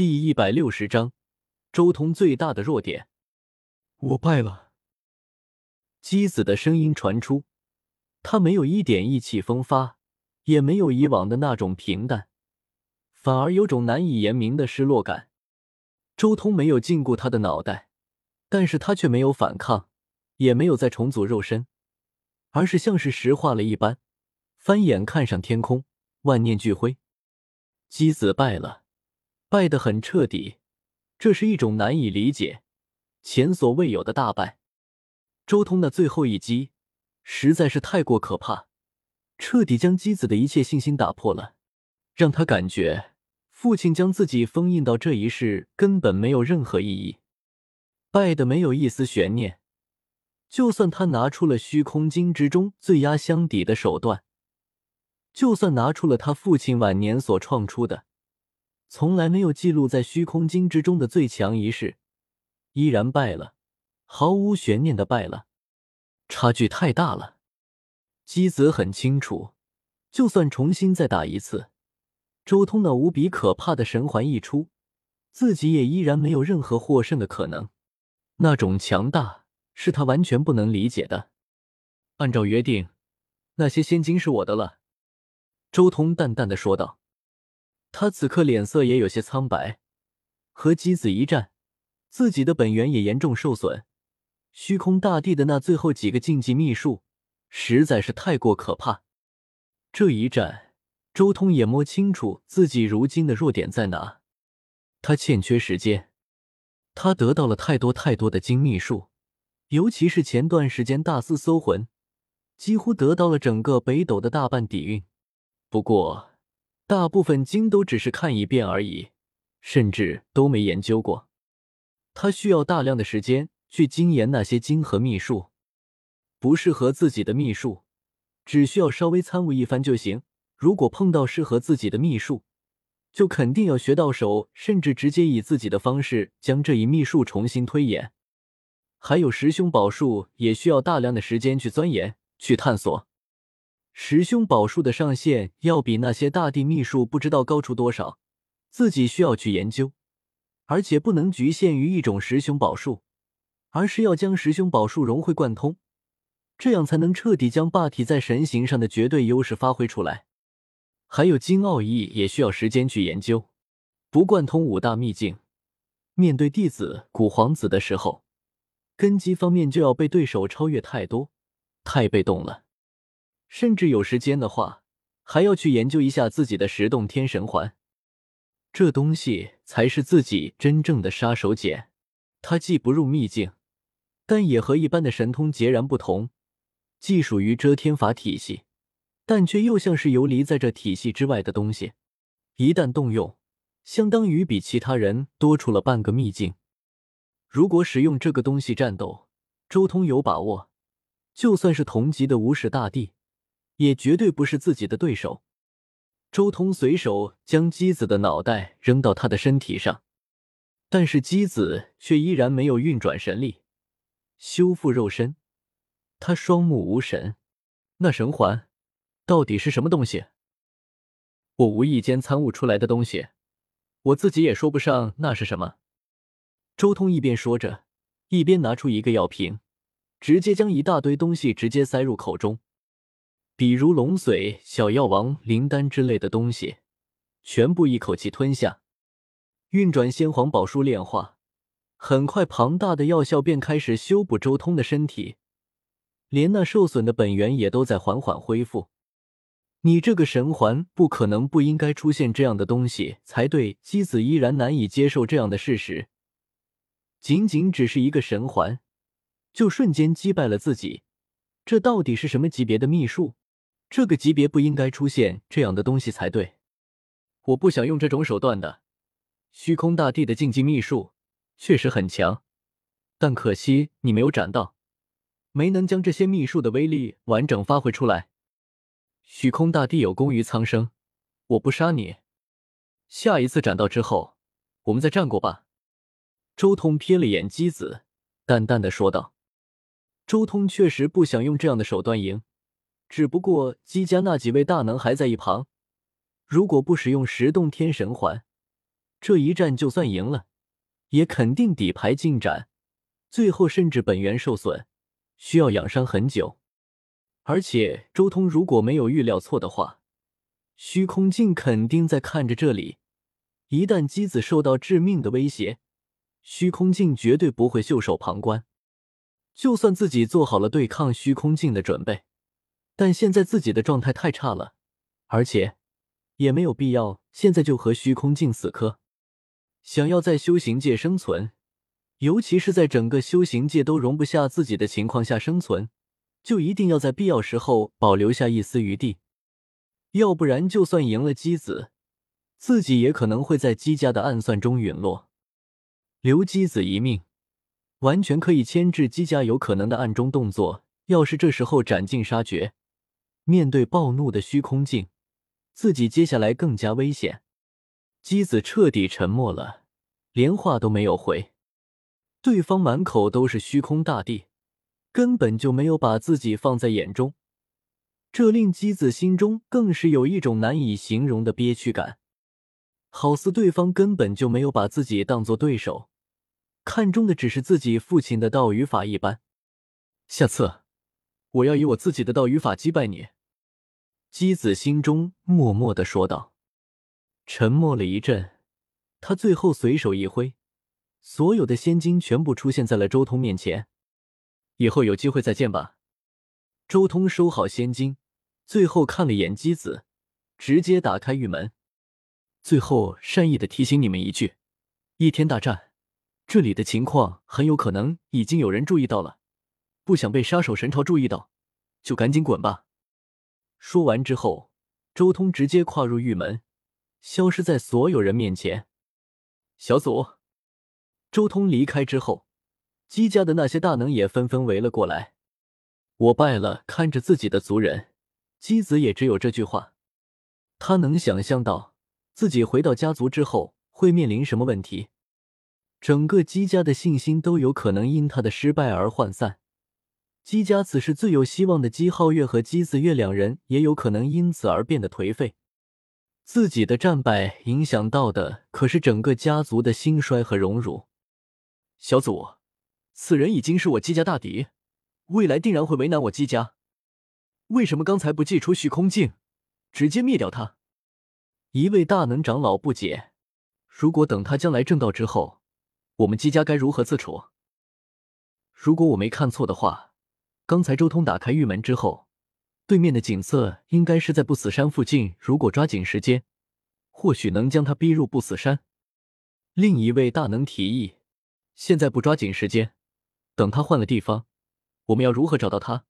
第一百六十章，周通最大的弱点。我败了。姬子的声音传出，他没有一点意气风发，也没有以往的那种平淡，反而有种难以言明的失落感。周通没有禁锢他的脑袋，但是他却没有反抗，也没有再重组肉身，而是像是石化了一般，翻眼看上天空，万念俱灰。姬子败了。败得很彻底，这是一种难以理解、前所未有的大败。周通的最后一击实在是太过可怕，彻底将姬子的一切信心打破了，让他感觉父亲将自己封印到这一世根本没有任何意义。败的没有一丝悬念，就算他拿出了虚空金之中最压箱底的手段，就算拿出了他父亲晚年所创出的。从来没有记录在虚空经之中的最强仪式，依然败了，毫无悬念的败了，差距太大了。姬子很清楚，就算重新再打一次，周通那无比可怕的神环一出，自己也依然没有任何获胜的可能。那种强大是他完全不能理解的。按照约定，那些仙金是我的了。周通淡淡的说道。他此刻脸色也有些苍白，和姬子一战，自己的本源也严重受损。虚空大帝的那最后几个禁忌秘术实在是太过可怕。这一战，周通也摸清楚自己如今的弱点在哪。他欠缺时间，他得到了太多太多的精秘术，尤其是前段时间大肆搜魂，几乎得到了整个北斗的大半底蕴。不过。大部分经都只是看一遍而已，甚至都没研究过。他需要大量的时间去精研那些经和秘术，不适合自己的秘术，只需要稍微参悟一番就行。如果碰到适合自己的秘术，就肯定要学到手，甚至直接以自己的方式将这一秘术重新推演。还有十凶宝术，也需要大量的时间去钻研、去探索。十凶宝术的上限要比那些大地秘术不知道高出多少，自己需要去研究，而且不能局限于一种十凶宝术，而是要将十凶宝术融会贯通，这样才能彻底将霸体在神形上的绝对优势发挥出来。还有金奥义也需要时间去研究，不贯通五大秘境，面对弟子古皇子的时候，根基方面就要被对手超越太多，太被动了。甚至有时间的话，还要去研究一下自己的十洞天神环，这东西才是自己真正的杀手锏。它既不入秘境，但也和一般的神通截然不同，既属于遮天法体系，但却又像是游离在这体系之外的东西。一旦动用，相当于比其他人多出了半个秘境。如果使用这个东西战斗，周通有把握，就算是同级的无始大帝。也绝对不是自己的对手。周通随手将姬子的脑袋扔到他的身体上，但是姬子却依然没有运转神力修复肉身。他双目无神。那神环到底是什么东西？我无意间参悟出来的东西，我自己也说不上那是什么。周通一边说着，一边拿出一个药瓶，直接将一大堆东西直接塞入口中。比如龙髓、小药王、灵丹之类的东西，全部一口气吞下，运转先皇宝术炼化，很快庞大的药效便开始修补周通的身体，连那受损的本源也都在缓缓恢复。你这个神环不可能不应该出现这样的东西才对。姬子依然难以接受这样的事实，仅仅只是一个神环，就瞬间击败了自己，这到底是什么级别的秘术？这个级别不应该出现这样的东西才对，我不想用这种手段的。虚空大帝的禁忌秘术确实很强，但可惜你没有斩到，没能将这些秘术的威力完整发挥出来。虚空大帝有功于苍生，我不杀你，下一次斩到之后，我们再战过吧。周通瞥了眼姬子，淡淡的说道：“周通确实不想用这样的手段赢。”只不过姬家那几位大能还在一旁，如果不使用十洞天神环，这一战就算赢了，也肯定底牌进展，最后甚至本源受损，需要养伤很久。而且周通如果没有预料错的话，虚空镜肯定在看着这里。一旦姬子受到致命的威胁，虚空镜绝对不会袖手旁观。就算自己做好了对抗虚空镜的准备，但现在自己的状态太差了，而且也没有必要现在就和虚空镜死磕。想要在修行界生存，尤其是在整个修行界都容不下自己的情况下生存，就一定要在必要时候保留下一丝余地，要不然就算赢了姬子，自己也可能会在姬家的暗算中陨落。留姬子一命。完全可以牵制姬家有可能的暗中动作。要是这时候斩尽杀绝，面对暴怒的虚空镜，自己接下来更加危险。姬子彻底沉默了，连话都没有回。对方满口都是虚空大帝，根本就没有把自己放在眼中，这令姬子心中更是有一种难以形容的憋屈感，好似对方根本就没有把自己当做对手。看中的只是自己父亲的道与法一般。下次，我要以我自己的道与法击败你。”姬子心中默默的说道。沉默了一阵，他最后随手一挥，所有的仙金全部出现在了周通面前。以后有机会再见吧。周通收好仙金，最后看了眼姬子，直接打开玉门。最后善意的提醒你们一句：一天大战。这里的情况很有可能已经有人注意到了，不想被杀手神朝注意到，就赶紧滚吧。说完之后，周通直接跨入玉门，消失在所有人面前。小组，周通离开之后，姬家的那些大能也纷纷围了过来。我败了，看着自己的族人，姬子也只有这句话。他能想象到自己回到家族之后会面临什么问题。整个姬家的信心都有可能因他的失败而涣散。姬家此时最有希望的姬皓月和姬子月两人也有可能因此而变得颓废。自己的战败影响到的可是整个家族的兴衰和荣辱。小祖，此人已经是我姬家大敌，未来定然会为难我姬家。为什么刚才不祭出虚空镜，直接灭掉他？一位大能长老不解。如果等他将来正道之后。我们姬家该如何自处？如果我没看错的话，刚才周通打开玉门之后，对面的景色应该是在不死山附近。如果抓紧时间，或许能将他逼入不死山。另一位大能提议：现在不抓紧时间，等他换了地方，我们要如何找到他？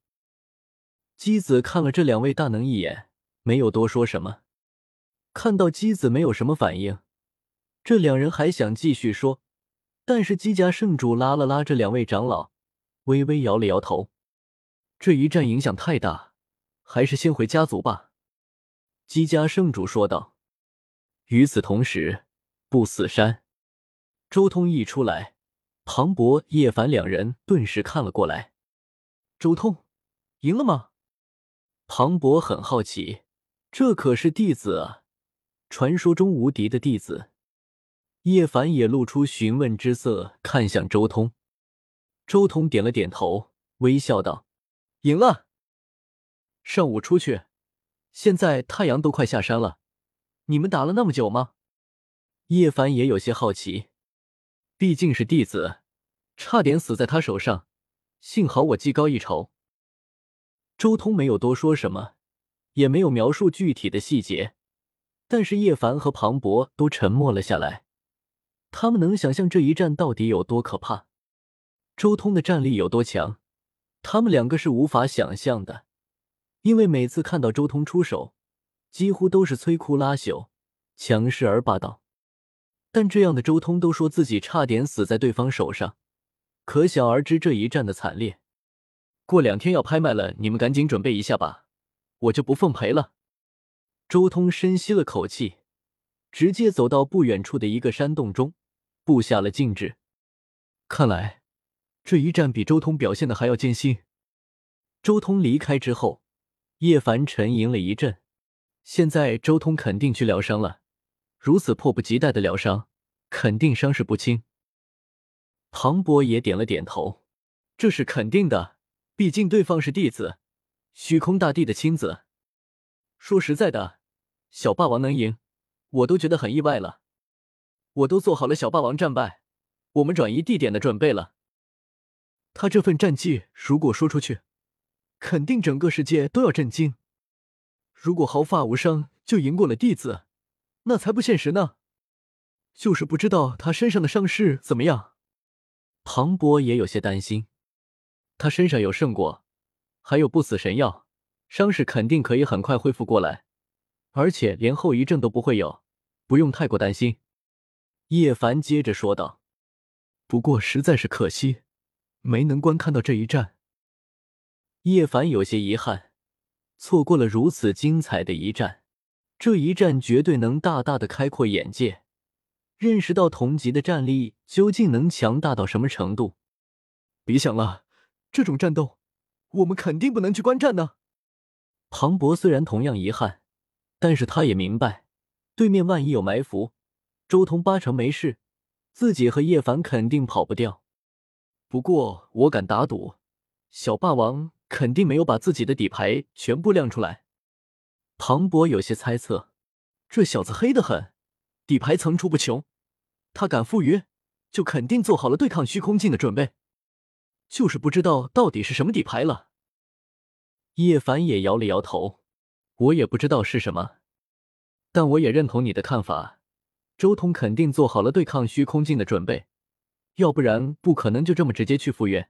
姬子看了这两位大能一眼，没有多说什么。看到姬子没有什么反应，这两人还想继续说。但是姬家圣主拉了拉这两位长老，微微摇了摇头。这一战影响太大，还是先回家族吧。姬家圣主说道。与此同时，不死山，周通一出来，庞博、叶凡两人顿时看了过来。周通赢了吗？庞博很好奇，这可是弟子啊，传说中无敌的弟子。叶凡也露出询问之色，看向周通。周通点了点头，微笑道：“赢了。上午出去，现在太阳都快下山了。你们打了那么久吗？”叶凡也有些好奇，毕竟是弟子，差点死在他手上，幸好我技高一筹。周通没有多说什么，也没有描述具体的细节，但是叶凡和庞博都沉默了下来。他们能想象这一战到底有多可怕，周通的战力有多强，他们两个是无法想象的。因为每次看到周通出手，几乎都是摧枯拉朽，强势而霸道。但这样的周通都说自己差点死在对方手上，可想而知这一战的惨烈。过两天要拍卖了，你们赶紧准备一下吧，我就不奉陪了。周通深吸了口气，直接走到不远处的一个山洞中。布下了禁制，看来这一战比周通表现的还要艰辛。周通离开之后，叶凡沉吟了一阵。现在周通肯定去疗伤了，如此迫不及待的疗伤，肯定伤势不轻。庞博也点了点头，这是肯定的，毕竟对方是弟子，虚空大帝的亲子。说实在的，小霸王能赢，我都觉得很意外了。我都做好了小霸王战败，我们转移地点的准备了。他这份战绩如果说出去，肯定整个世界都要震惊。如果毫发无伤就赢过了弟子，那才不现实呢。就是不知道他身上的伤势怎么样。庞博也有些担心，他身上有圣果，还有不死神药，伤势肯定可以很快恢复过来，而且连后遗症都不会有，不用太过担心。叶凡接着说道：“不过实在是可惜，没能观看到这一战。”叶凡有些遗憾，错过了如此精彩的一战，这一战绝对能大大的开阔眼界。认识到同级的战力究竟能强大到什么程度？别想了，这种战斗我们肯定不能去观战呢。庞博虽然同样遗憾，但是他也明白，对面万一有埋伏，周通八成没事，自己和叶凡肯定跑不掉。不过我敢打赌，小霸王肯定没有把自己的底牌全部亮出来。庞博有些猜测，这小子黑得很，底牌层出不穷。他敢赴约，就肯定做好了对抗虚空镜的准备，就是不知道到底是什么底牌了。叶凡也摇了摇头，我也不知道是什么，但我也认同你的看法。周通肯定做好了对抗虚空镜的准备，要不然不可能就这么直接去赴约。